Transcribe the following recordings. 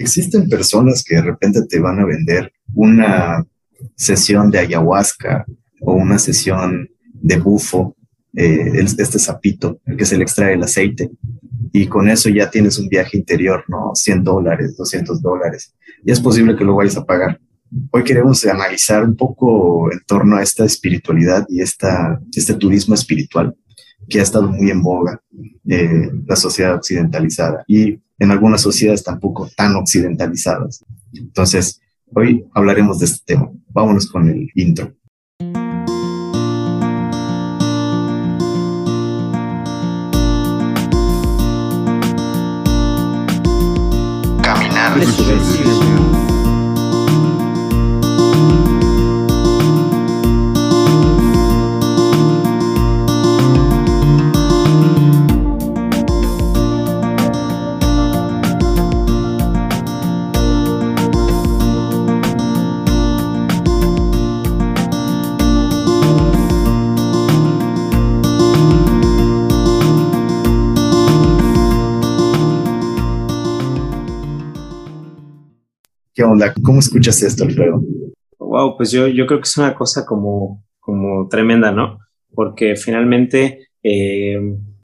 existen personas que de repente te van a vender una sesión de ayahuasca o una sesión de bufo, eh, este sapito, el que se le extrae el aceite, y con eso ya tienes un viaje interior, ¿no? 100 dólares, 200 dólares. Y es posible que lo vayas a pagar. Hoy queremos analizar un poco en torno a esta espiritualidad y esta, este turismo espiritual que ha estado muy en boga en la sociedad occidentalizada y en algunas sociedades tampoco tan occidentalizadas. Entonces, hoy hablaremos de este tema. Vámonos con el intro. ¿Cómo escuchas esto, Alfredo? Wow, pues yo, yo creo que es una cosa como, como tremenda, ¿no? Porque finalmente, eh,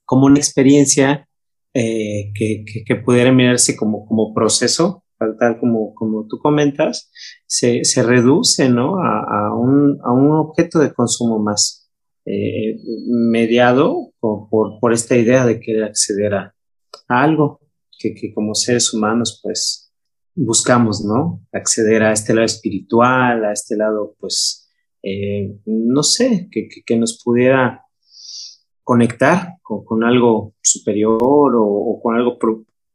como una experiencia eh, que, que, pudiera mirarse como, como proceso, tal como, como tú comentas, se, se reduce, ¿no? A, a, un, a, un, objeto de consumo más eh, mediado por, por, esta idea de querer acceder a algo que, que como seres humanos, pues, buscamos, ¿no? Acceder a este lado espiritual, a este lado, pues, eh, no sé, que, que, nos pudiera conectar con, algo superior o, con algo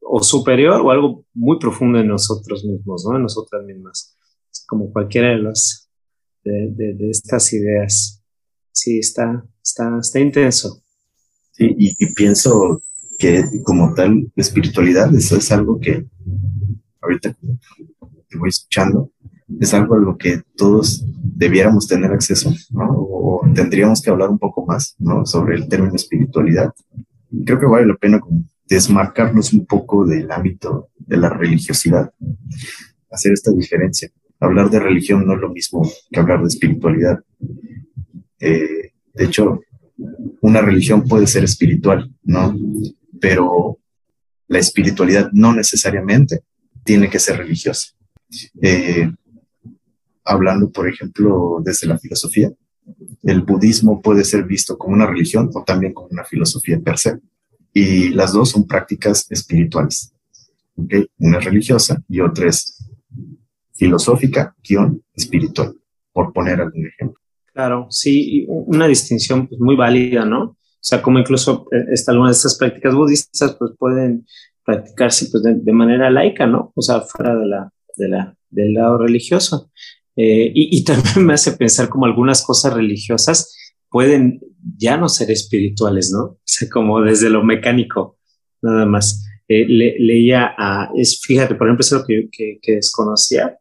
o superior o algo muy profundo en nosotros mismos, ¿no? En nosotras mismas, como cualquiera de las de, estas ideas. Sí, está, está, está intenso. Sí, y, y pienso que como tal, espiritualidad, eso es algo que ahorita que voy escuchando, es algo a lo que todos debiéramos tener acceso, ¿no? O tendríamos que hablar un poco más, ¿no? Sobre el término espiritualidad. Creo que vale la pena desmarcarnos un poco del ámbito de la religiosidad, hacer esta diferencia. Hablar de religión no es lo mismo que hablar de espiritualidad. Eh, de hecho, una religión puede ser espiritual, ¿no? Pero la espiritualidad no necesariamente tiene que ser religiosa. Eh, hablando, por ejemplo, desde la filosofía, el budismo puede ser visto como una religión o también como una filosofía per se. Y las dos son prácticas espirituales. Una es religiosa y otra es filosófica, guion espiritual, por poner algún ejemplo. Claro, sí, una distinción pues, muy válida, ¿no? O sea, como incluso eh, esta, algunas de estas prácticas budistas pues pueden practicarse pues, de, manera laica, ¿no? O sea, fuera de la, de la, del lado religioso. Eh, y, y, también me hace pensar como algunas cosas religiosas pueden ya no ser espirituales, ¿no? O sea, como desde lo mecánico, nada más. Eh, leía a, es, fíjate, por ejemplo, eso que, que, que, desconocía,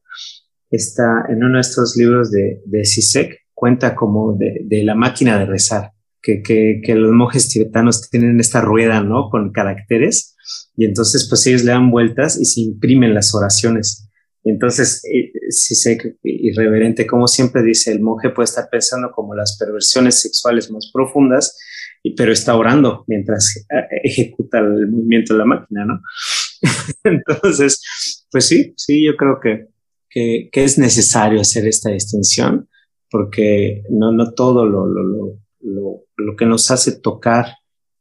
está en uno de estos libros de, de Sisek, cuenta como de, de la máquina de rezar, que, que, que, los monjes tibetanos tienen esta rueda, ¿no? Con caracteres y entonces pues ellos le dan vueltas y se imprimen las oraciones. Entonces, eh, si sé irreverente, como siempre dice, el monje puede estar pensando como las perversiones sexuales más profundas, pero está orando mientras ejecuta el movimiento de la máquina, ¿no? Entonces, pues sí, sí, yo creo que, que, que, es necesario hacer esta distinción, porque no, no todo lo, lo, lo, lo, lo que nos hace tocar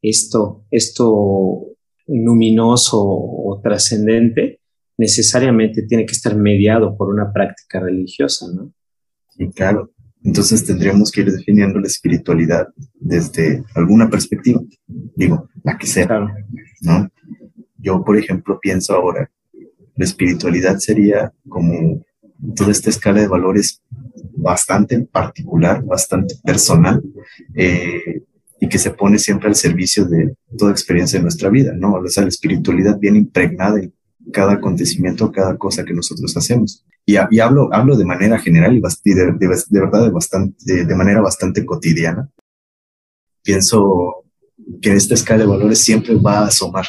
esto, esto luminoso o trascendente, necesariamente tiene que estar mediado por una práctica religiosa, ¿no? Claro. Entonces tendríamos que ir definiendo la espiritualidad desde alguna perspectiva, digo, la que sea, ¿no? Yo, por ejemplo, pienso ahora, la espiritualidad sería como toda esta escala de valores bastante particular, bastante personal, eh, y que se pone siempre al servicio de toda experiencia de nuestra vida, ¿no? O sea, la espiritualidad viene impregnada en cada acontecimiento, cada cosa que nosotros hacemos. Y, y hablo, hablo de manera general y, de, de, verdad de, bastante, de manera bastante cotidiana. Pienso que esta escala de valores siempre va a asomar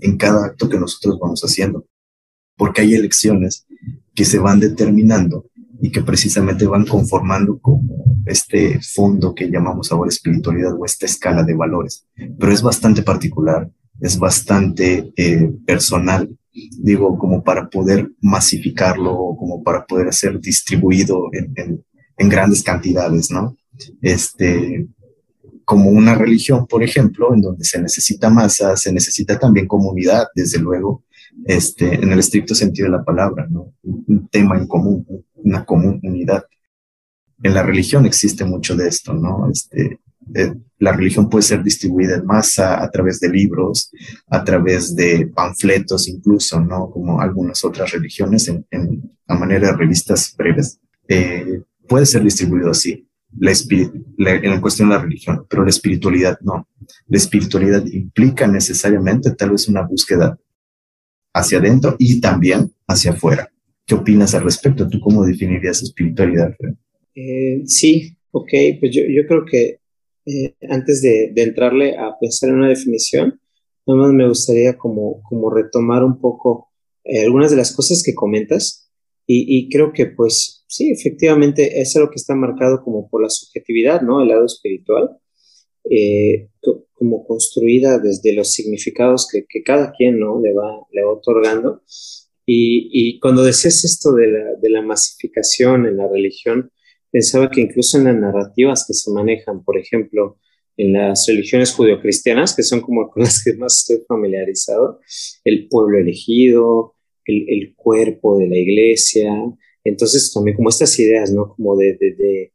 en cada acto que nosotros vamos haciendo. porque hay elecciones que se van determinando y que precisamente van conformando como este fondo que llamamos ahora espiritualidad o esta escala de valores. Pero es bastante particular, es bastante eh, personal, digo, como para poder masificarlo, como para poder ser distribuido en, en, grandes cantidades, ¿no? Este, como una religión, por ejemplo, en donde se necesita masa, se necesita también comunidad, desde luego, este, en el estricto sentido de la palabra, ¿no? Un tema en común, una comunidad. En la religión existe mucho de esto, ¿no? Este, eh, la religión puede ser distribuida en masa a través de libros, a través de panfletos incluso, ¿no? Como algunas otras religiones en, en a manera de revistas breves. Eh, puede ser distribuido así, la, la, en cuestión de la religión, pero la espiritualidad no. La espiritualidad implica necesariamente tal vez una búsqueda hacia adentro y también hacia afuera. ¿Qué opinas al respecto? ¿Tú cómo definirías espiritualidad? Eh, sí, ok, pues yo, yo creo que eh, antes de, de, entrarle a pensar en una definición, nada más me gustaría como, como retomar un poco eh, algunas de las cosas que comentas y, y, creo que pues sí, efectivamente es algo que está marcado como por la subjetividad, ¿no? El lado espiritual, eh, como construida desde los significados que, que, cada quien, ¿no? Le va, le va otorgando. Y, y cuando decías esto de la, de la masificación en la religión, pensaba que incluso en las narrativas que se manejan, por ejemplo, en las religiones judeocristianas, que son como con las que más estoy familiarizado, el pueblo elegido, el, el cuerpo de la iglesia, entonces también como estas ideas, ¿no? Como de, de, de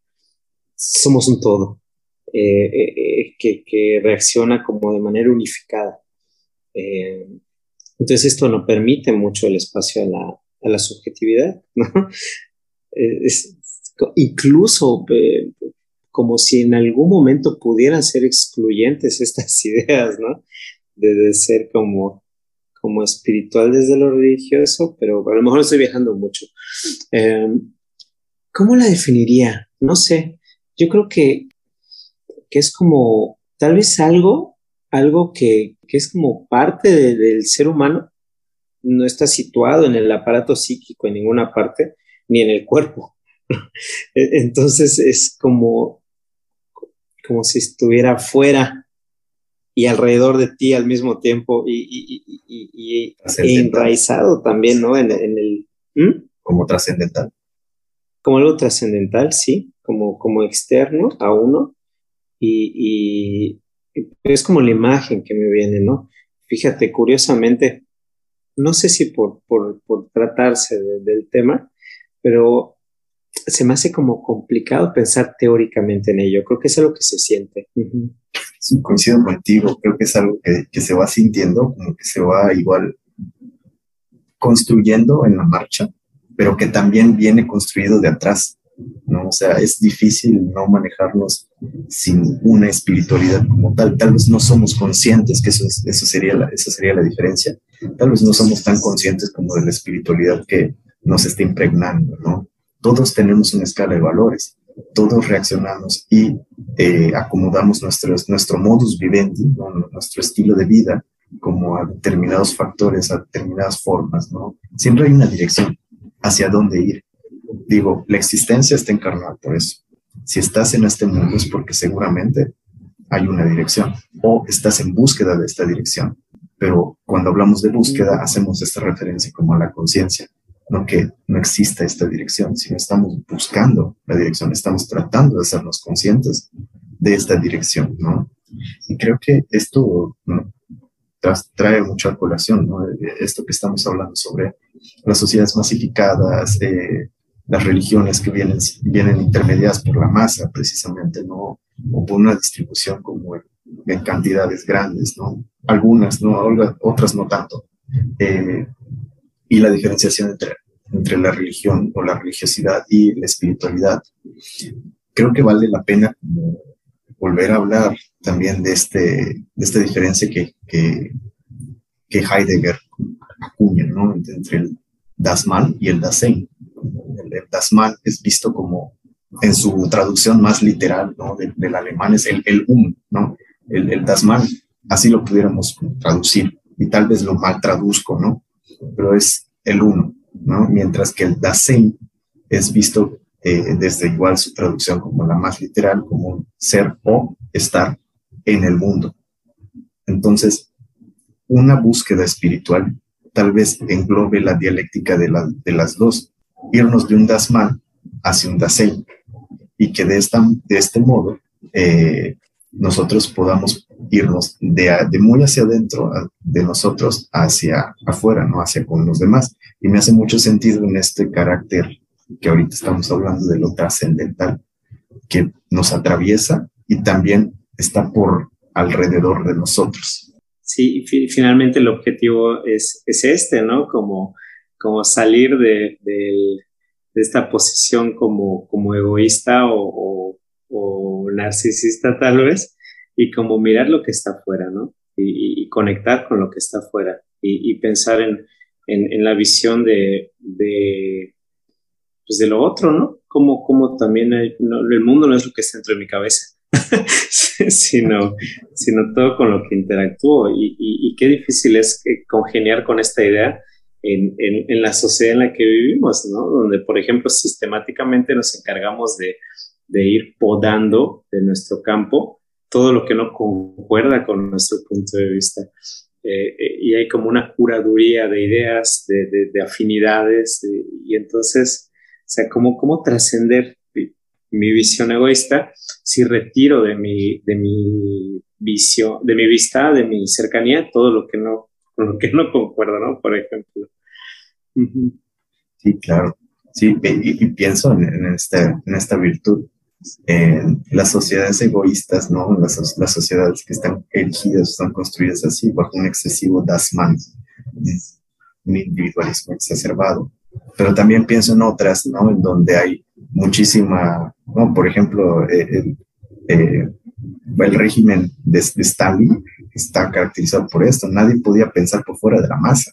somos un todo, eh, eh, eh que, que, reacciona como de manera unificada. Entonces esto no permite mucho el espacio a la, a la subjetividad, ¿no? Es, incluso como si en algún momento pudieran ser excluyentes estas ideas, ¿no? De, ser como, como espiritual desde lo religioso, pero a lo mejor estoy viajando mucho. Eh, ¿Cómo la definiría? No sé. Yo creo que, que es como tal vez algo, algo que, que es como parte de, del ser humano, no está situado en el aparato psíquico en ninguna parte, ni en el cuerpo Entonces es como, como si estuviera fuera y alrededor de ti al mismo tiempo y, y, y, y enraizado también, ¿no? En, en el... Como trascendental. Como algo trascendental, sí, como, como externo a uno y, es como la imagen que me viene, ¿no? Fíjate, curiosamente, no sé si por, por, por tratarse de, del tema, pero se me hace como complicado pensar teóricamente en ello. Creo que es algo que se siente. Sí, coincido contigo. Creo que es algo que, que, se va sintiendo, como que se va igual construyendo en la marcha, pero que también viene construido de atrás. ¿no? O sea, es difícil no manejarnos sin una espiritualidad como tal. Tal vez no somos conscientes, que eso, es, eso, sería la, eso sería la diferencia. Tal vez no somos tan conscientes como de la espiritualidad que nos está impregnando, ¿no? Todos tenemos una escala de valores, todos reaccionamos y eh, acomodamos nuestros, nuestro modus vivendi, nuestro estilo de vida, como a determinados factores, a determinadas formas, ¿no? Siempre hay una dirección hacia dónde ir. Digo, la existencia está encarnada por eso. Si estás en este mundo es porque seguramente hay una dirección o estás en búsqueda de esta dirección. Pero cuando hablamos de búsqueda, hacemos esta referencia como a la conciencia no que no exista esta dirección, sino estamos buscando la dirección, estamos tratando de hacernos conscientes de esta dirección, ¿no? Y creo que esto ¿no? trae mucha colación, ¿no? Esto que estamos hablando sobre las sociedades masificadas, eh, las religiones que vienen, vienen intermediadas por la masa, precisamente, ¿no? O por una distribución como en, en cantidades grandes, ¿no? Algunas, ¿no? Otras no tanto. Eh, y la diferenciación entre, entre la religión o la religiosidad y la espiritualidad. Creo que vale la pena volver a hablar también de, este, de esta diferencia que, que, que Heidegger acuña ¿no? entre el Dasman y el Dasein. El, Dasman es visto como, en su traducción más literal ¿no? del, del alemán, es el, el Um, ¿no? El, el Dasman, así lo pudiéramos traducir, y tal vez lo mal traduzco, ¿no? Pero es el uno, ¿no? Mientras que el Dasein es visto eh, desde igual su traducción como la más literal, como ser o estar en el mundo. Entonces, una búsqueda espiritual tal vez englobe la dialéctica de, de las dos, irnos de un Dasman hacia un Dasein, y que de, esta, de este modo eh, nosotros podamos irnos de, de, muy hacia adentro de nosotros hacia afuera, ¿no? Hacia con los demás. Y me hace mucho sentido en este carácter que ahorita estamos hablando de lo trascendental, que nos atraviesa y también está por alrededor de nosotros. Sí, finalmente el objetivo es, es este, ¿no? Como, como salir de, de, esta posición como, como egoísta o, o, narcisista tal vez, y como mirar lo que está afuera, ¿no? Y, conectar con lo que está afuera y, pensar en, en, en, la visión de, de, pues de lo otro, ¿no? Como, como también el mundo no es lo que está dentro de mi cabeza, sino, sino todo con lo que interactúo. Y, y, qué difícil es congeniar con esta idea en, en, en, la sociedad en la que vivimos, ¿no? Donde, por ejemplo, sistemáticamente nos encargamos de, de ir podando de nuestro campo todo lo que no concuerda con nuestro punto de vista. Eh, eh, y hay como una curaduría de ideas, de, de, afinidades, y entonces, o sea, ¿cómo, cómo trascender mi visión egoísta si retiro de mi, de mi visión, de mi vista, de mi cercanía, todo lo que no, lo que no concuerda, ¿no? Por ejemplo. Sí, claro. Sí, y, pienso en, esta, en esta virtud. En las sociedades egoístas, ¿no? Las, las sociedades que están erigidas, están construidas así, bajo un excesivo dasman, un individualismo exacerbado. Pero también pienso en otras, ¿no? En donde hay muchísima, ¿no? Por ejemplo, eh, el, eh, el régimen de, Stalin está caracterizado por esto. Nadie podía pensar por fuera de la masa.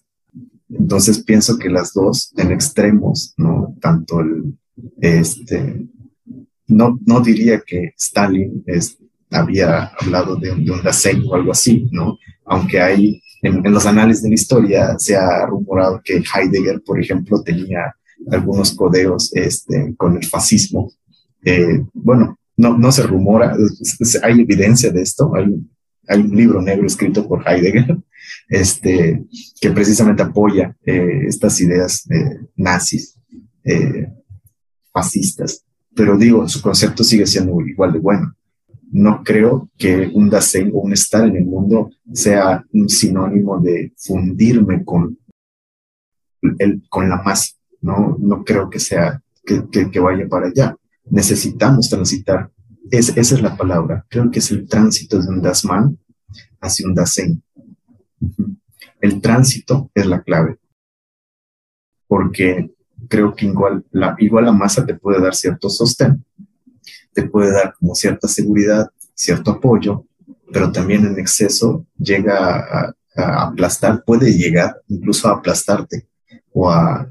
Entonces pienso que las dos en extremos, ¿no? Tanto el, este, no, no diría que Stalin es, había hablado de, de un Dasein o algo así, ¿no? Aunque hay, en, en, los anales de la historia se ha rumorado que Heidegger, por ejemplo, tenía algunos codeos este, con el fascismo. Eh, bueno, no, no se rumora, hay evidencia de esto, hay, hay un libro negro escrito por Heidegger este, que precisamente apoya eh, estas ideas eh, nazis, fascistas, pero digo, su concepto sigue siendo igual de bueno. No creo que un Dasein o un estar en el mundo sea un sinónimo de fundirme con, el, con la masa no, no creo que sea, que, que, vaya para allá. Necesitamos transitar. Es, esa es la palabra. Creo que es el tránsito de un Dasman hacia un Dasein. El tránsito es la clave. Porque creo que igual la, igual la masa te puede dar cierto sostén, te puede dar como cierta seguridad, cierto apoyo, pero también en exceso llega a, a aplastar, puede llegar incluso a aplastarte o a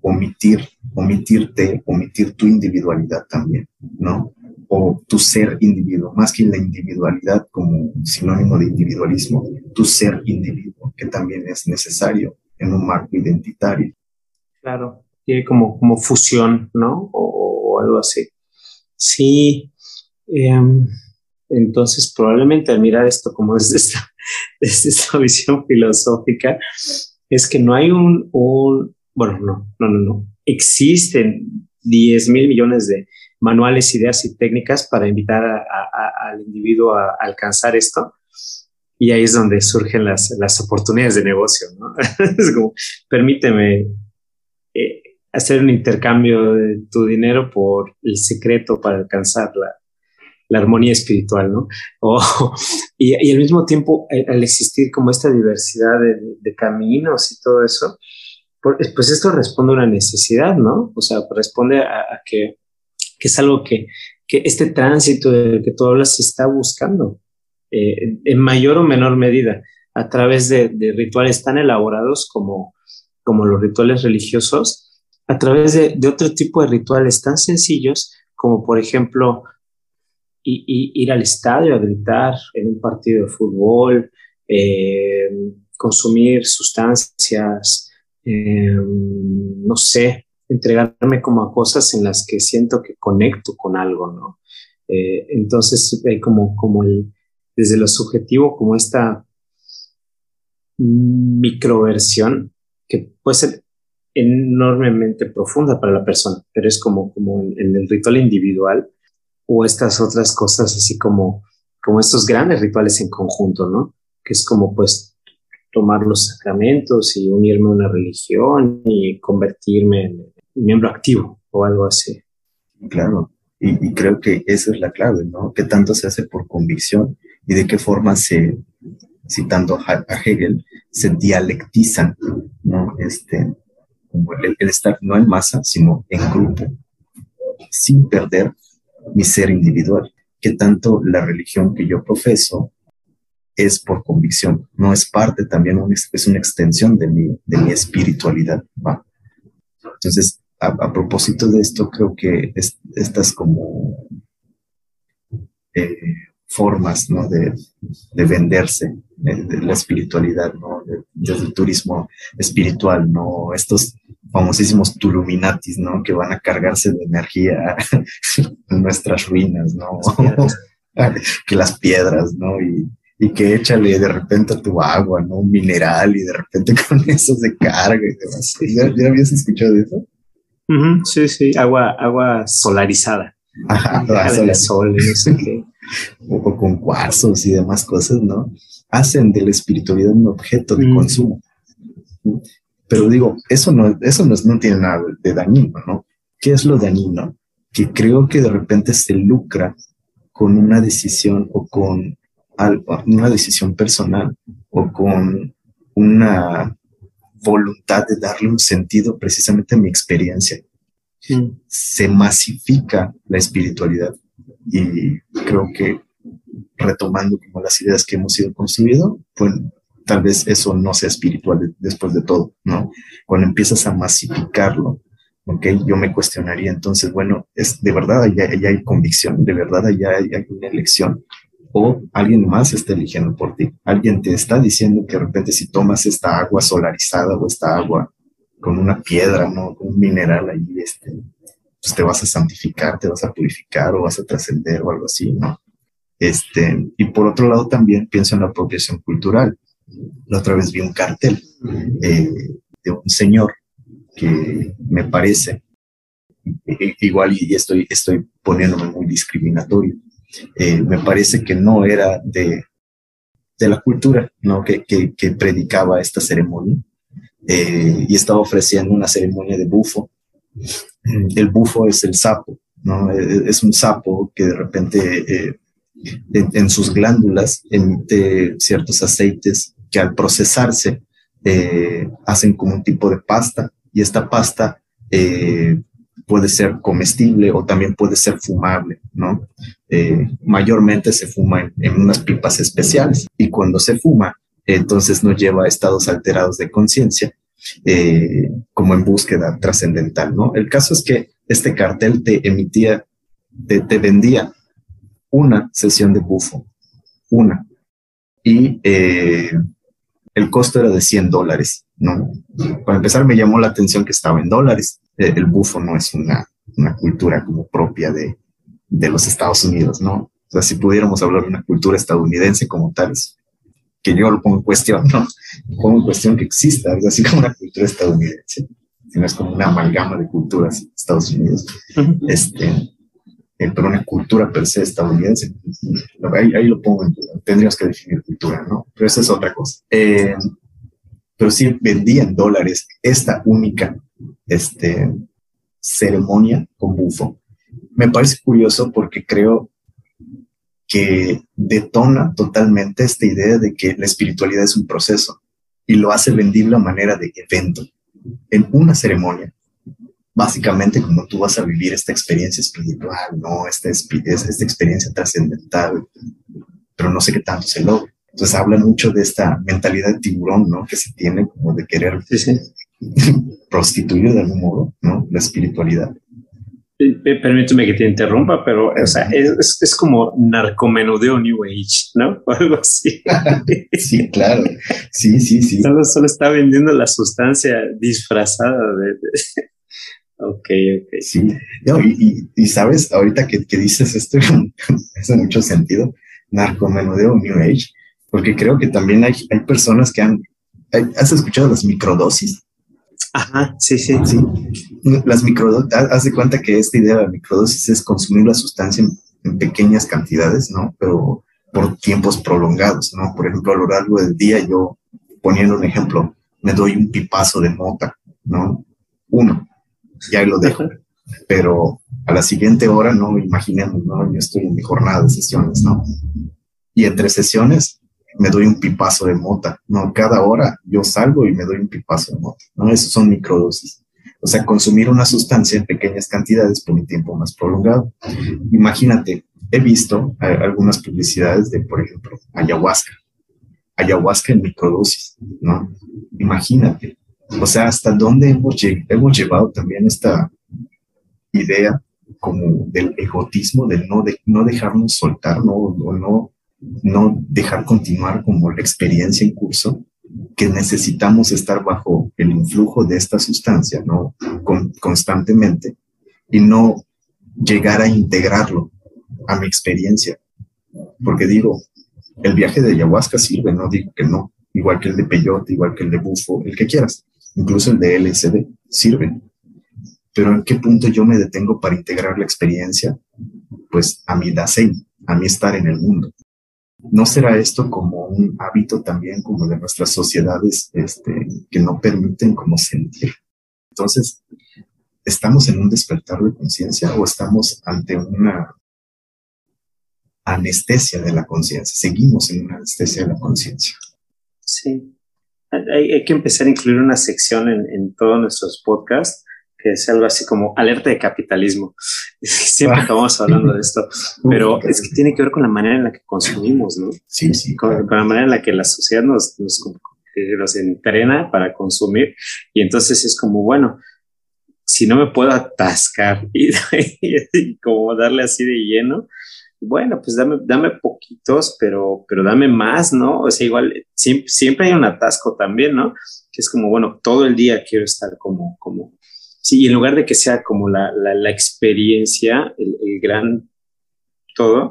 omitir, omitirte, omitir tu individualidad también, ¿no? O tu ser individuo, más que la individualidad como sinónimo de individualismo, tu ser individuo, que también es necesario en un marco identitario. Claro, tiene como, como fusión, ¿no? O, algo así. Sí, em, entonces probablemente al mirar esto como desde esta, desde esta visión filosófica, es que no hay un, un bueno, no, no, no, no. Existen 10 mil millones de manuales, ideas y técnicas para invitar al individuo a, alcanzar esto. Y ahí es donde surgen las, las oportunidades de negocio, ¿no? es como, permíteme eh, hacer un intercambio de tu dinero por el secreto para alcanzar la, la armonía espiritual, ¿no? y, y, al mismo tiempo, al existir como esta diversidad de, de, caminos y todo eso, pues esto responde a una necesidad, ¿no? O sea, responde a, que, que, es algo que, que, este tránsito del que tú hablas se está buscando eh, en mayor o menor medida a través de, de, rituales tan elaborados como, como los rituales religiosos, a través de, de otro tipo de rituales tan sencillos como, por ejemplo, ir al estadio a gritar en un partido de fútbol, eh, consumir sustancias, em, no sé, entregarme como a cosas en las que siento que conecto con algo, ¿no? Eh, entonces hay como, como el, desde lo subjetivo, como esta microversión que puede ser enormemente profunda para la persona, pero es como, como en, el ritual individual o estas otras cosas así como, como estos grandes rituales en conjunto, ¿no? Que es como pues tomar los sacramentos y unirme a una religión y convertirme en miembro activo o algo así. Claro, y, creo que esa es la clave, ¿no? ¿Qué tanto se hace por convicción y de qué forma se, citando a Hegel, se dialectizan, ¿no? Este, como el, estar no en masa, sino en grupo, sin perder mi ser individual. Que tanto la religión que yo profeso es por convicción, no es parte también, es una extensión de mi, de mi espiritualidad. Entonces, a, propósito de esto, creo que estas como eh, formas ¿no? de, de venderse de, la espiritualidad, ¿no? desde el turismo espiritual, ¿no? estos famosísimos tuluminatis, ¿no? Que van a cargarse de energía en nuestras ruinas, ¿no? que las piedras, ¿no? Y, y, que échale de repente a tu agua, ¿no? Un mineral y de repente con eso se carga y demás. ¿Ya, habías escuchado eso? sí, sí, agua, agua solarizada. Ajá, sol, no sé qué. o con cuarzos y demás cosas, ¿no? Hacen de la espiritualidad un objeto de consumo. Pero digo, eso no, eso no, tiene nada de dañino, ¿no? ¿Qué es lo dañino? Que creo que de repente se lucra con una decisión o con algo, una decisión personal o con una voluntad de darle un sentido precisamente a mi experiencia. Se masifica la espiritualidad y creo que retomando como las ideas que hemos ido construyendo, pues tal vez eso no sea espiritual después de todo, ¿no? Cuando empiezas a masificarlo, ¿ok? Yo me cuestionaría entonces, bueno, es de verdad allá, hay convicción, de verdad allá hay, una elección, o alguien más está eligiendo por ti, alguien te está diciendo que de repente si tomas esta agua solarizada o esta agua con una piedra, ¿no? Con un mineral ahí, este, pues te vas a santificar, te vas a purificar o vas a trascender o algo así, ¿no? Este, y por otro lado también pienso en la apropiación cultural. La otra vez vi un cartel eh, de un señor que me parece, igual y estoy, estoy poniéndome muy discriminatorio, eh, me parece que no era de, de la cultura ¿no? que, que, predicaba esta ceremonia eh, y estaba ofreciendo una ceremonia de bufo. El bufo es el sapo, ¿no? es un sapo que de repente en, sus glándulas emite ciertos aceites que al procesarse eh, hacen como un tipo de pasta y esta pasta eh, puede ser comestible o también puede ser fumable, ¿no? Eh, mayormente se fuma en, unas pipas especiales y cuando se fuma, entonces nos lleva a estados alterados de conciencia, como en búsqueda trascendental, ¿no? El caso es que este cartel te emitía, te vendía una sesión de bufo, una. Y eh, el costo era de 100 dólares, ¿no? Para empezar me llamó la atención que estaba en dólares. Eh, el bufo no es una, una cultura como propia de, de, los Estados Unidos, ¿no? O sea, si pudiéramos hablar de una cultura estadounidense como tal, que yo lo pongo en cuestión, ¿no? Pongo en cuestión que exista algo así como una cultura estadounidense, sino es como una amalgama de culturas Estados Unidos. Este, pero una cultura per se estadounidense. Ahí, ahí lo pongo. Tendríamos que definir cultura, ¿no? Pero esa es otra cosa. Eh, pero sí vendía en dólares esta única este, ceremonia con bufo. Me parece curioso porque creo que detona totalmente esta idea de que la espiritualidad es un proceso y lo hace vendible a manera de evento. En una ceremonia básicamente como tú vas a vivir esta experiencia espiritual, ¿no? Esta, esta experiencia trascendental, pero no sé qué tanto se logra. Entonces habla mucho de esta mentalidad de tiburón, ¿no? Que se tiene como de querer prostituir de algún modo, ¿no? La espiritualidad. Permíteme que te interrumpa, pero o sea, es, es, como narcomenudeo New Age, ¿no? O algo así. sí, claro. Sí, sí, sí. Solo, solo está vendiendo la sustancia disfrazada de... Ok, ok. Sí, y, y, sabes, ahorita que, que dices esto, hace mucho sentido, narcomenudeo New Age, porque creo que también hay, hay personas que han, ¿has escuchado las microdosis? Ajá, sí, sí. Sí. Las microdosis, haz de cuenta que esta idea de la microdosis es consumir la sustancia en, pequeñas cantidades, ¿no? Pero por tiempos prolongados, ¿no? Por ejemplo, a lo largo del día, yo, poniendo un ejemplo, me doy un pipazo de mota, ¿no? Uno, ya lo dejo. Pero a la siguiente hora, no, imaginemos, ¿no? Yo estoy en mi jornada de sesiones, ¿no? Y entre sesiones me doy un pipazo de mota, ¿no? Cada hora yo salgo y me doy un pipazo de mota, ¿no? Esos son microdosis. O sea, consumir una sustancia en pequeñas cantidades por un tiempo más prolongado. Imagínate, he visto algunas publicidades de, por ejemplo, ayahuasca. Ayahuasca en microdosis, ¿no? Imagínate. O sea, hasta dónde hemos, hemos llevado también esta idea como del egotismo, del no, de, no dejarnos soltar, no, o no no dejar continuar como la experiencia en curso, que necesitamos estar bajo el influjo de esta sustancia, ¿no? constantemente y no llegar a integrarlo a mi experiencia. Porque digo, el viaje de ayahuasca sirve, no digo que no, igual que el de peyote, igual que el de bufo, el que quieras, incluso el de LSD, sirven. Pero ¿en qué punto yo me detengo para integrar la experiencia? Pues a mi Dasein, a mi estar en el mundo. ¿No será esto como un hábito también como de nuestras sociedades este, que no permiten como sentir? Entonces, ¿estamos en un despertar de conciencia o estamos ante una anestesia de la conciencia? Seguimos en una anestesia de la conciencia. Sí. Hay, que empezar a incluir una sección en, en todos nuestros podcasts que es algo así como alerta de capitalismo. Siempre ah. acabamos hablando de esto, pero es que tiene que ver con la manera en la que consumimos, ¿no? Sí, sí. Con, la manera en la que la sociedad nos, nos, nos entrena para consumir y entonces es como, bueno, si no me puedo atascar y, y, como darle así de lleno, bueno, pues dame, dame poquitos, pero, pero dame más, ¿no? O sea, igual siempre, siempre hay un atasco también, ¿no? Que es como, bueno, todo el día quiero estar como, como Sí, en lugar de que sea como la, la, experiencia, el, gran todo,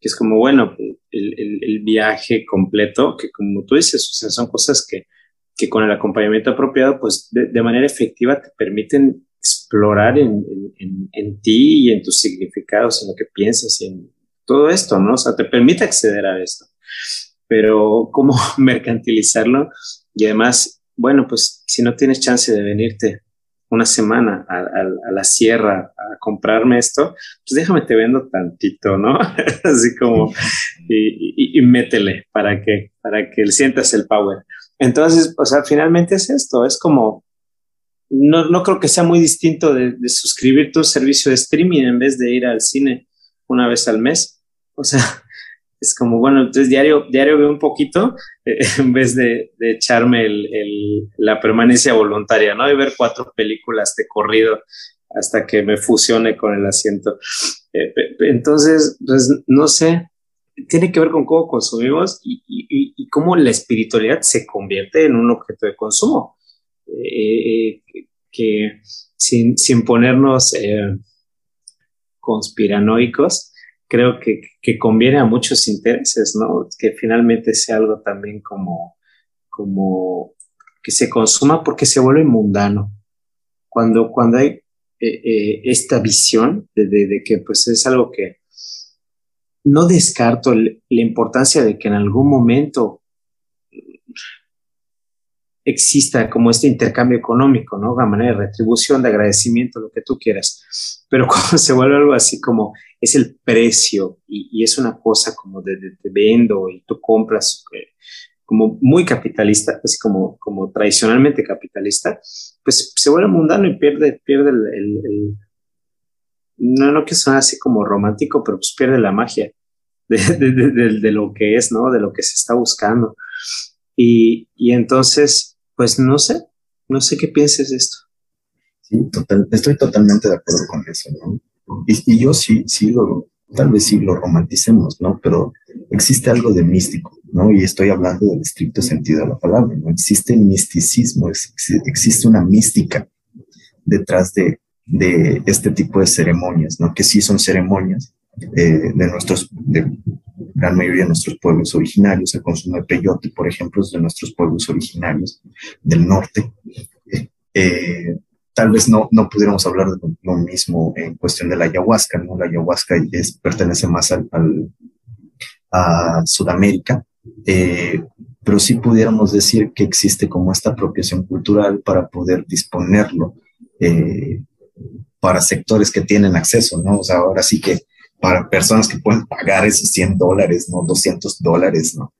que es como, bueno, el, el, viaje completo, que como tú dices, o sea, son cosas que, que con el acompañamiento apropiado, pues de, manera efectiva te permiten explorar en, en, en, ti y en tus significados, en lo que piensas y en todo esto, ¿no? O sea, te permite acceder a esto. Pero cómo mercantilizarlo y además, bueno, pues si no tienes chance de venirte una semana a, la sierra a comprarme esto, pues déjame te vendo tantito, ¿no? Así como, y, y, métele para que, para que sientas el power. Entonces, o sea, finalmente es esto, es como, no, no creo que sea muy distinto de, de suscribir tu servicio de streaming en vez de ir al cine una vez al mes. O sea, es como, bueno, entonces diario, diario veo un poquito eh, en vez de, de echarme el, el, la permanencia voluntaria, ¿no? Y ver cuatro películas de corrido hasta que me fusione con el asiento. Eh, entonces, pues no sé, tiene que ver con cómo consumimos y, y, y cómo la espiritualidad se convierte en un objeto de consumo. Eh, que sin, sin ponernos conspiranoicos, creo que, que, conviene a muchos intereses, ¿no? Que finalmente sea algo también como, como que se consuma porque se vuelve mundano. Cuando, cuando hay eh, eh, esta visión de, de, que pues es algo que no descarto la importancia de que en algún momento exista como este intercambio económico, ¿no? A manera de retribución, de agradecimiento, lo que tú quieras. Pero cuando se vuelve algo así como es el precio y, es una cosa como de, te vendo y tú compras eh, como muy capitalista, así como, como tradicionalmente capitalista, pues se vuelve mundano y pierde, pierde el, no, no que suena así como romántico, pero pues pierde la magia de, de, lo que es, ¿no? De lo que se está buscando. Y, y entonces, pues no sé, no sé qué pienses de esto. Sí, total, estoy totalmente de acuerdo con eso, ¿no? Y, yo sí, sí lo, tal vez sí lo romanticemos, ¿no? Pero existe algo de místico, ¿no? Y estoy hablando del estricto sentido de la palabra, ¿no? Existe misticismo, existe una mística detrás de, de este tipo de ceremonias, ¿no? Que sí son ceremonias eh, de nuestros, de gran mayoría de nuestros pueblos originarios, el consumo de peyote, por ejemplo, es de nuestros pueblos originarios del norte. Eh, tal vez no, no pudiéramos hablar de lo mismo en cuestión de la ayahuasca, ¿no? La ayahuasca es, pertenece más al, a Sudamérica, eh, pero sí pudiéramos decir que existe como esta apropiación cultural para poder disponerlo eh, para sectores que tienen acceso, ¿no? O sea, ahora sí que para personas que pueden pagar esos 100 dólares, ¿no? 200 dólares, ¿no?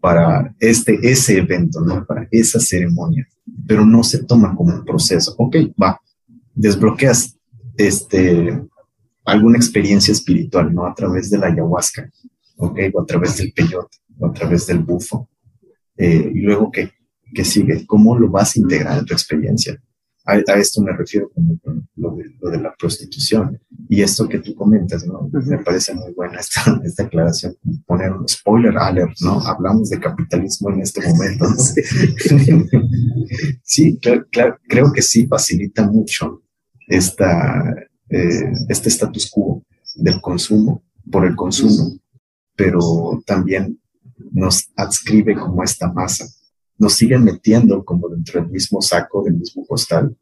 Para este, ese evento, ¿no? Para esa ceremonia, pero no se toma como un proceso. Ok, va, desbloqueas este, alguna experiencia espiritual, ¿no? A través de la ayahuasca, ok, o a través del peyote, o a través del bufo. Eh, y luego, ¿qué, ¿qué sigue? ¿Cómo lo vas a integrar en tu experiencia? A, esto me refiero como lo de, lo de, la prostitución. Y esto que tú comentas, ¿no? Me parece muy buena esta, esta aclaración, poner un spoiler alert, ¿no? Hablamos de capitalismo en este momento, ¿no? sí, claro, creo que sí facilita mucho esta, eh, este status quo del consumo por el consumo, pero también nos adscribe como esta masa nos siguen metiendo como dentro del mismo saco, del mismo costal,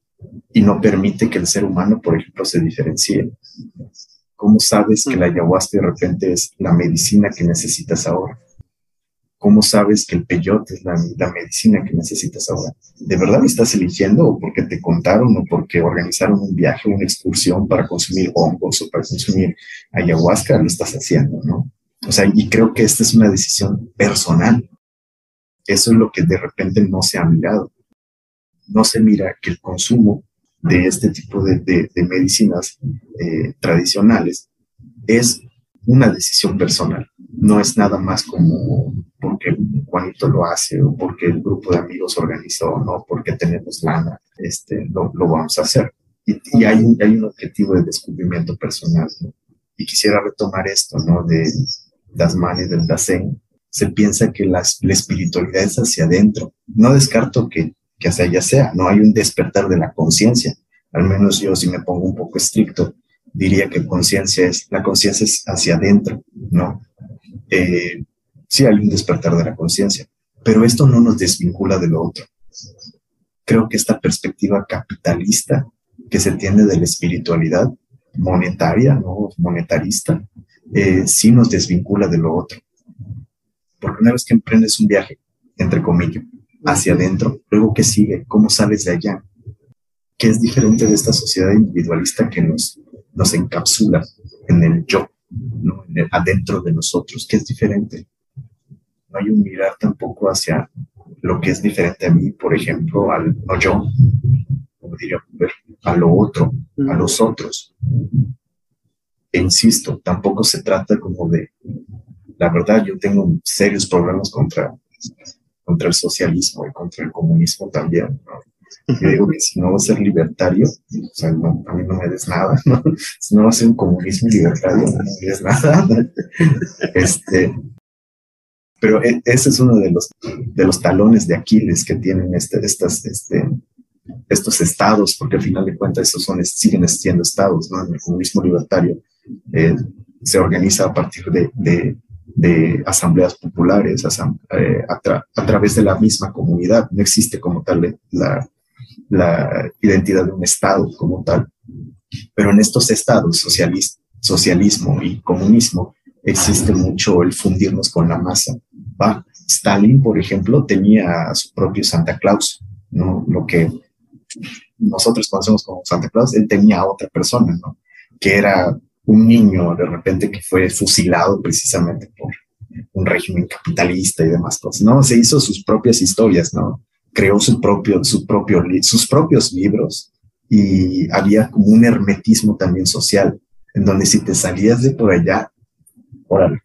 y no permite que el ser humano, por ejemplo, se diferencie. ¿Cómo sabes que la ayahuasca de repente es la medicina que necesitas ahora? ¿Cómo sabes que el peyote es la, la, medicina que necesitas ahora? ¿De verdad lo estás eligiendo o porque te contaron o porque organizaron un viaje, una excursión para consumir hongos o para consumir ayahuasca? Lo estás haciendo, ¿no? O sea, y creo que esta es una decisión personal. Eso es lo que de repente no se ha mirado. No se mira que el consumo de este tipo de, medicinas eh, tradicionales es una decisión personal. No es nada más como porque Juanito lo hace o porque el grupo de amigos organizó, no porque tenemos lana, este, lo, vamos a hacer. Y, hay, un, objetivo de descubrimiento personal. Y quisiera retomar esto, ¿no? De Dasman y del Dasein, se piensa que la, espiritualidad es hacia adentro. No descarto que, que hacia allá sea, no hay un despertar de la conciencia. Al menos yo, si me pongo un poco estricto, diría que conciencia es, la conciencia es hacia adentro, ¿no? Eh, sí hay un despertar de la conciencia, pero esto no nos desvincula de lo otro. Creo que esta perspectiva capitalista que se tiene de la espiritualidad monetaria, ¿no? Monetarista, eh, sí nos desvincula de lo otro. Porque una vez que emprendes un viaje, entre comillas, hacia adentro, luego que sigue, ¿cómo sales de allá? ¿Qué es diferente de esta sociedad individualista que nos, nos encapsula en el yo, ¿no? adentro de nosotros? ¿Qué es diferente? No hay un mirar tampoco hacia lo que es diferente a mí, por ejemplo, al no yo, como diría, a lo otro, a los otros. E insisto, tampoco se trata como de la verdad yo tengo serios problemas contra, contra el socialismo y contra el comunismo también. Yo digo que si no va a ser libertario, o sea, a mí no me des nada, ¿no? Si no va a ser un comunismo libertario, no me des nada. Este, pero e, ese es uno de los, de los talones de Aquiles que tienen este, estas, este, estos estados, porque al final de cuentas esos son, siguen siendo estados, ¿no? En el comunismo libertario eh, se organiza a partir de, de, de asambleas populares eh, a, través de la misma comunidad. No existe como tal la, identidad de un Estado como tal. Pero en estos estados, socialismo y comunismo, existe mucho el fundirnos con la masa. ¿va? Stalin, por ejemplo, tenía a su propio Santa Claus, ¿no? Lo que nosotros conocemos como Santa Claus, él tenía a otra persona, ¿no? Que era un niño de repente que fue fusilado precisamente por un régimen capitalista y demás cosas, ¿no? Se hizo sus propias historias, ¿no? Creó su propio, su propio, sus propios libros y había como un hermetismo también social, en donde si te salías de por allá, órale,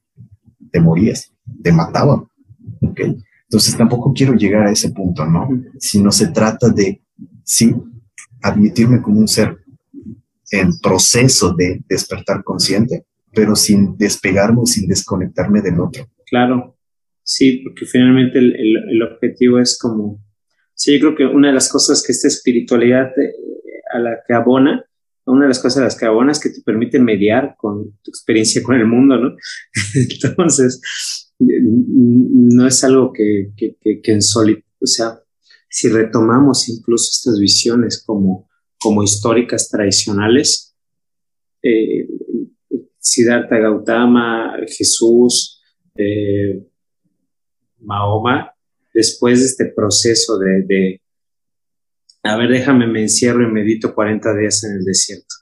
te morías, te mataban, ¿ok? Entonces tampoco quiero llegar a ese punto, ¿no? Si no se trata de, sí, admitirme como un ser en proceso de despertar consciente, pero sin despegarme, sin desconectarme del otro. Claro, sí, porque finalmente el, el, objetivo es como, sí, yo creo que una de las cosas que esta espiritualidad eh, a la que abona, una de las cosas a las que abona es que te permite mediar con tu experiencia con el mundo, ¿no? Entonces, no es algo que, que, que, que en solitario, o sea, si retomamos incluso estas visiones como, como históricas tradicionales, eh, Siddhartha Gautama, Jesús, eh, Mahoma, después de este proceso de, a ver, déjame, me encierro y medito 40 días en el desierto.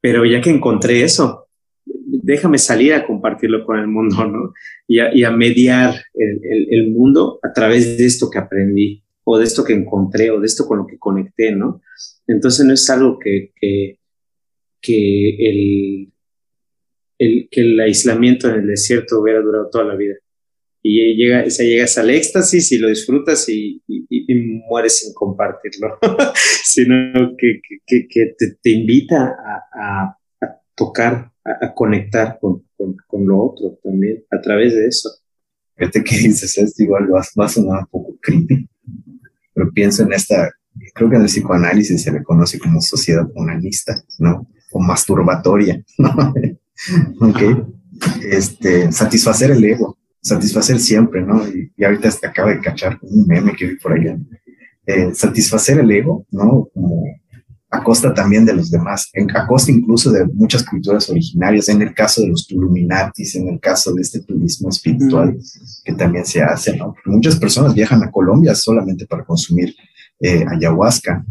Pero ya que encontré eso, déjame salir a compartirlo con el mundo, ¿no? Y a, mediar el, mundo a través de esto que aprendí, o de esto que encontré, o de esto con lo que conecté, ¿no? Entonces no es algo que, que, el, el, que el aislamiento en el desierto hubiera durado toda la vida. Y llega, o sea, llegas al éxtasis y lo disfrutas y, mueres sin compartirlo, sino que, que, te, invita a, a, tocar, a, conectar con, con, lo otro también a través de eso. Fíjate que dices esto, igual va, va a sonar un poco creepy, pero pienso en esta, creo que en el psicoanálisis se le conoce como sociedad onanista, ¿no? O masturbatoria, ¿no? ok. Este, satisfacer el ego, satisfacer siempre, ¿no? Y, ahorita te acaba de cachar un meme que vi por allá. Eh, satisfacer el ego, ¿no? Como a costa también de los demás, a costa incluso de muchas culturas originarias, en el caso de los Tuluminatis, en el caso de este turismo espiritual mm. que también se hace, ¿no? Muchas personas viajan a Colombia solamente para consumir eh, ayahuasca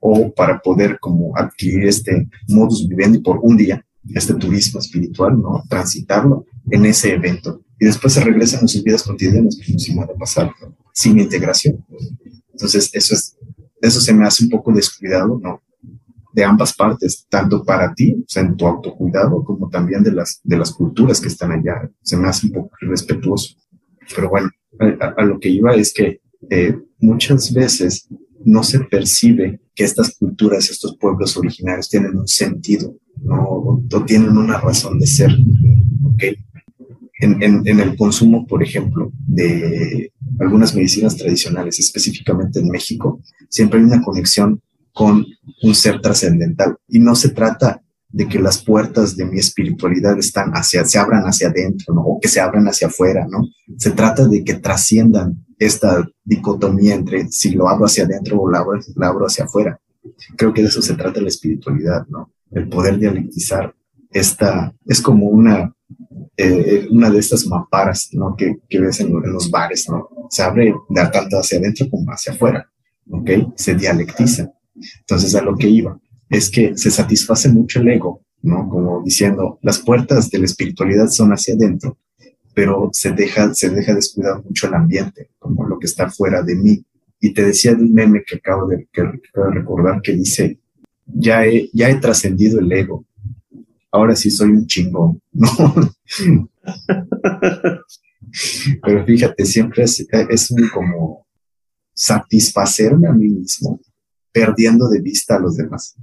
o para poder como adquirir este modus vivendi por un día, este turismo espiritual, ¿no? Transitarlo en ese evento. Y después se regresan a sus vidas cotidianas como si nada pasara, ¿no? sin integración. Entonces, eso es, eso se me hace un poco descuidado, ¿no? De ambas partes, tanto para ti, o sea, en tu autocuidado, como también de las, de las culturas que están allá. Se me hace un poco irrespetuoso. Pero bueno, a, lo que iba es que eh, muchas veces no se percibe que estas culturas, estos pueblos originarios tienen un sentido, no, no tienen una razón de ser. ¿okay? En, el consumo, por ejemplo, de algunas medicinas tradicionales, específicamente en México, siempre hay una conexión con un ser trascendental. Y no se trata de que las puertas de mi espiritualidad están hacia, se abran hacia adentro, ¿no? O que se abran hacia afuera, ¿no? Se trata de que trasciendan esta dicotomía entre si lo abro hacia adentro o lo abro, lo abro hacia afuera. Creo que de eso se trata la espiritualidad, ¿no? El poder dialectizar esta, es como una, eh, una de estas maparas, ¿no? Que, que ves en, los bares, ¿no? Se abre tanto hacia adentro como hacia afuera, ¿ok? Se dialectiza. Entonces, a lo que iba es que se satisface mucho el ego, ¿no? Como diciendo, las puertas de la espiritualidad son hacia adentro, pero se deja, se deja descuidar mucho el ambiente, como lo que está fuera de mí. Y te decía de un meme que acabo de, recordar que dice, ya he, ya he trascendido el ego, ahora sí soy un chingón, ¿no? pero fíjate, siempre es, es como satisfacerme a mí mismo perdiendo de vista a los demás.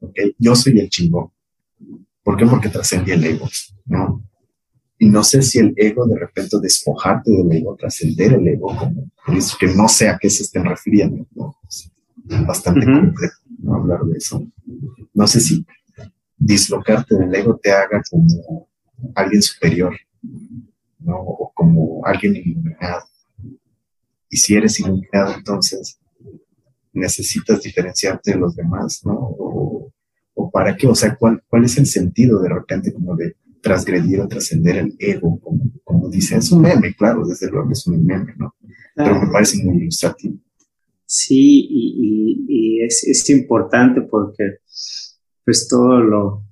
¿okay? Yo soy el chingón. ¿Por qué? Porque trascendí el ego, ¿no? Y no sé si el ego, de repente, despojarte del ego, trascender el ego, como que no sé a qué se estén refiriendo, ¿no? Bastante uh -huh. complejo ¿no? hablar de eso. No sé si dislocarte del ego te haga como alguien superior, ¿no? O como alguien iluminado. Y si eres iluminado, entonces necesitas diferenciarte de los demás, ¿no? O, o, para qué, o sea, ¿cuál, ¿cuál es el sentido de repente como de transgredir o trascender el ego, como, como dice, es un meme, claro, desde luego es un meme, ¿no? Claro. Pero me parece muy ilustrativo. Sí, y, y, y es, es, importante porque pues todo lo,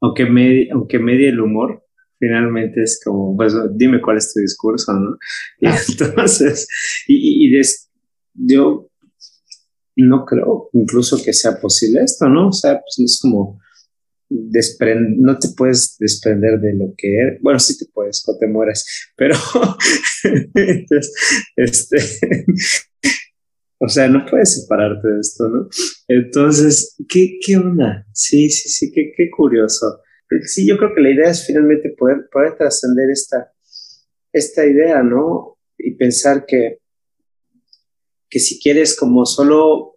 aunque medie, aunque medie el humor, finalmente es como, pues dime cuál es tu discurso, ¿no? Y entonces, y, y des, yo no creo incluso que sea posible esto, ¿no? O sea, pues es como no te puedes desprender de lo que eres. Bueno, sí te puedes, o te mueres, pero entonces, este, O sea, no puedes separarte de esto, ¿no? Entonces, ¿qué, qué onda? Sí, sí, sí, qué, qué curioso. Sí, yo creo que la idea es finalmente poder, poder trascender esta, esta idea, ¿no? Y pensar que, que si quieres como solo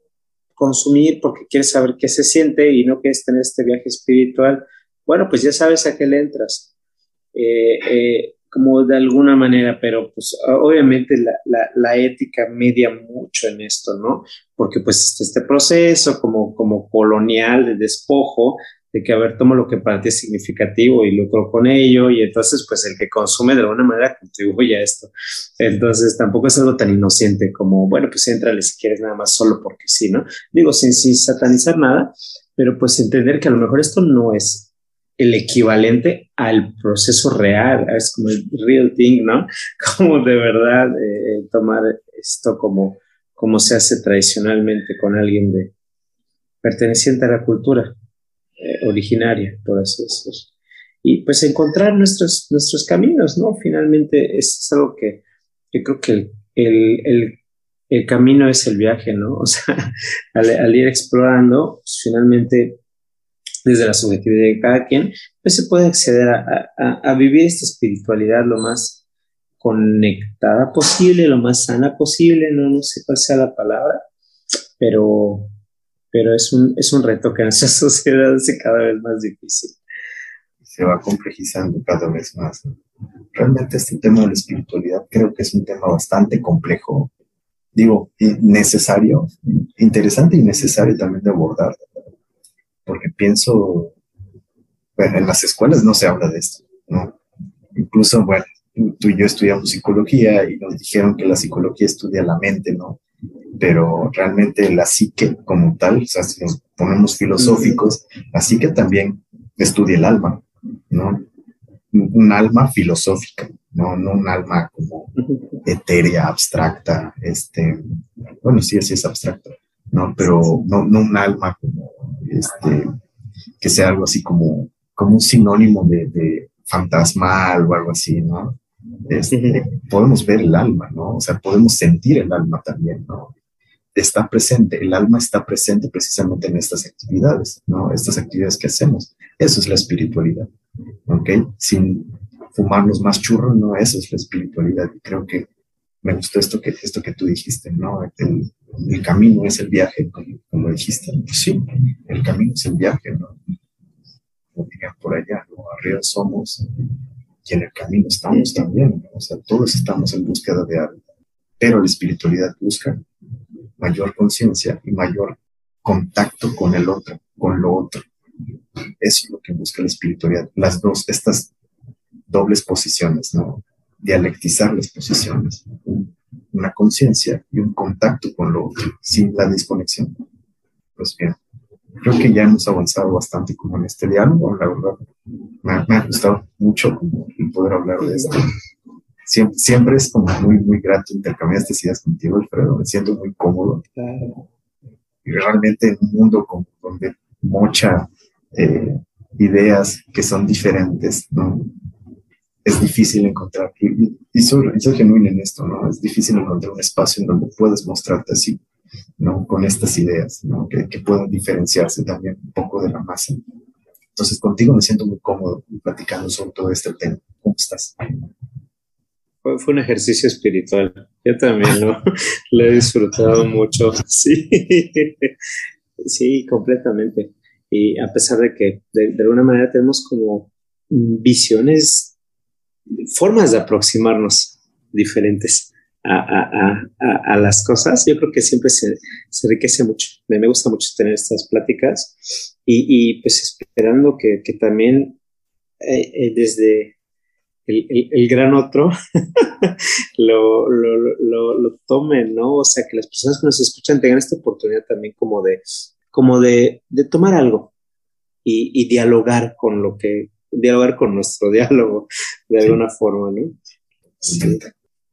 consumir porque quieres saber qué se siente y no quieres tener este viaje espiritual, bueno, pues ya sabes a qué le entras. Eh, eh, como de alguna manera, pero pues obviamente la, la, ética media mucho en esto, ¿no? Porque pues este proceso como, como colonial de despojo, de que, a ver, tomo lo que para ti es significativo y lucro con ello, y entonces pues el que consume de alguna manera contribuye a esto. Entonces tampoco es algo tan inocente como, bueno, pues entrale si quieres nada más solo porque sí, ¿no? Digo, sin, sin satanizar nada, pero pues entender que a lo mejor esto no es el equivalente al proceso real, es como el real thing, ¿no? Como de verdad eh, tomar esto como, como se hace tradicionalmente con alguien de perteneciente a la cultura eh, originaria, por así decirlo. Y pues encontrar nuestros, nuestros caminos, ¿no? Finalmente es algo que, que creo que el, el, el, camino es el viaje, ¿no? O sea, al, ir explorando, pues finalmente desde la subjetividad de cada quien, pues se puede acceder a, vivir esta espiritualidad lo más conectada posible, lo más sana posible, no, no sé cuál sea la palabra, pero, pero es, un, es un reto que nuestra sociedad hace cada vez más difícil. Se va complejizando cada vez más. Realmente este tema de la espiritualidad creo que es un tema bastante complejo, digo, necesario, interesante y necesario también de abordar porque pienso, bueno, en las escuelas no se habla de esto, ¿no? Incluso, bueno, tú y yo estudiamos psicología y nos dijeron que la psicología estudia la mente, ¿no? Pero realmente la psique como tal, o sea, si nos ponemos filosóficos, la psique también estudia el alma, ¿no? Un alma filosófica, ¿no? No un alma como etérea, abstracta, este, bueno, sí, sí es abstracta, ¿no? Pero no, no un alma como este, que sea algo así como, como un sinónimo de, de fantasmal o algo así, ¿no? Este, podemos ver el alma, ¿no? O sea, podemos sentir el alma también, ¿no? Está presente, el alma está presente precisamente en estas actividades, ¿no? Estas actividades que hacemos. Eso es la espiritualidad, ¿ok? Sin fumarnos más churros, ¿no? Eso es la espiritualidad. Creo que me gustó esto que, esto que tú dijiste, ¿no? El, el camino es el viaje, como, dijiste. Pues sí, el camino es el viaje, ¿no? Como dirían por allá, ¿no? Arriba somos y en el camino estamos también, ¿no? O sea, todos estamos en búsqueda de algo. Pero la espiritualidad busca mayor conciencia y mayor contacto con el otro, con lo otro. Eso es lo que busca la espiritualidad. Las dos, estas dobles posiciones, ¿no? dialectizar las posiciones, una conciencia y un contacto con lo otro, sin la desconexión. Pues bien, creo que ya hemos avanzado bastante como en este diálogo, la verdad. Me, ha gustado mucho poder hablar de esto. Siempre, siempre, es como muy, muy grato intercambiar estas ideas contigo, Alfredo. Me siento muy cómodo. Y realmente en un mundo con, donde muchas eh, ideas que son diferentes, ¿no? es difícil encontrar, y, soy, genuino en esto, ¿no? Es difícil encontrar un espacio en donde puedes mostrarte así, ¿no? Con estas ideas, ¿no? Que, que puedan diferenciarse también un poco de la masa. Entonces, contigo me siento muy cómodo platicando sobre todo este tema. ¿Cómo estás? Fue, un ejercicio espiritual. Yo también lo, lo he disfrutado mucho. Sí, sí, completamente. Y a pesar de que de, de alguna manera tenemos como visiones formas de aproximarnos diferentes a, las cosas, yo creo que siempre se, enriquece mucho. Me, me, gusta mucho tener estas pláticas y, pues esperando que, también eh, eh, desde el, gran otro lo, lo, tomen, ¿no? O sea, que las personas que nos escuchan tengan esta oportunidad también como de, como de, tomar algo y, y dialogar con lo que dialogar con nuestro diálogo de alguna forma, ¿no?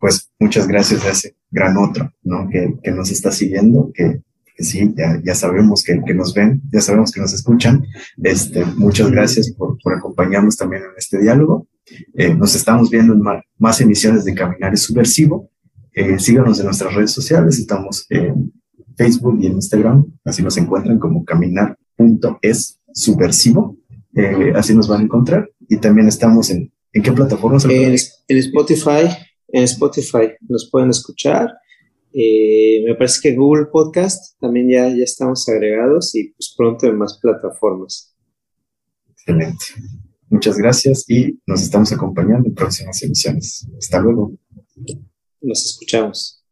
Pues muchas gracias a ese gran otro, ¿no? Que, que nos está siguiendo, que, que sí, ya, ya, sabemos que, que, nos ven, ya sabemos que nos escuchan. Este, muchas gracias por, por acompañarnos también en este diálogo. Eh, nos estamos viendo en más, emisiones de Caminar es Subversivo. Eh, síganos en nuestras redes sociales, estamos en Facebook y en Instagram, así nos encuentran como caminar.es subversivo, eh, así nos van a encontrar. Y también estamos en, ¿en qué plataformas? En, en Spotify, en Spotify nos pueden escuchar. Eh, me parece que Google Podcast también ya, ya estamos agregados y pues pronto en más plataformas. Excelente. Muchas gracias y nos estamos acompañando en próximas emisiones. Hasta luego. Nos escuchamos.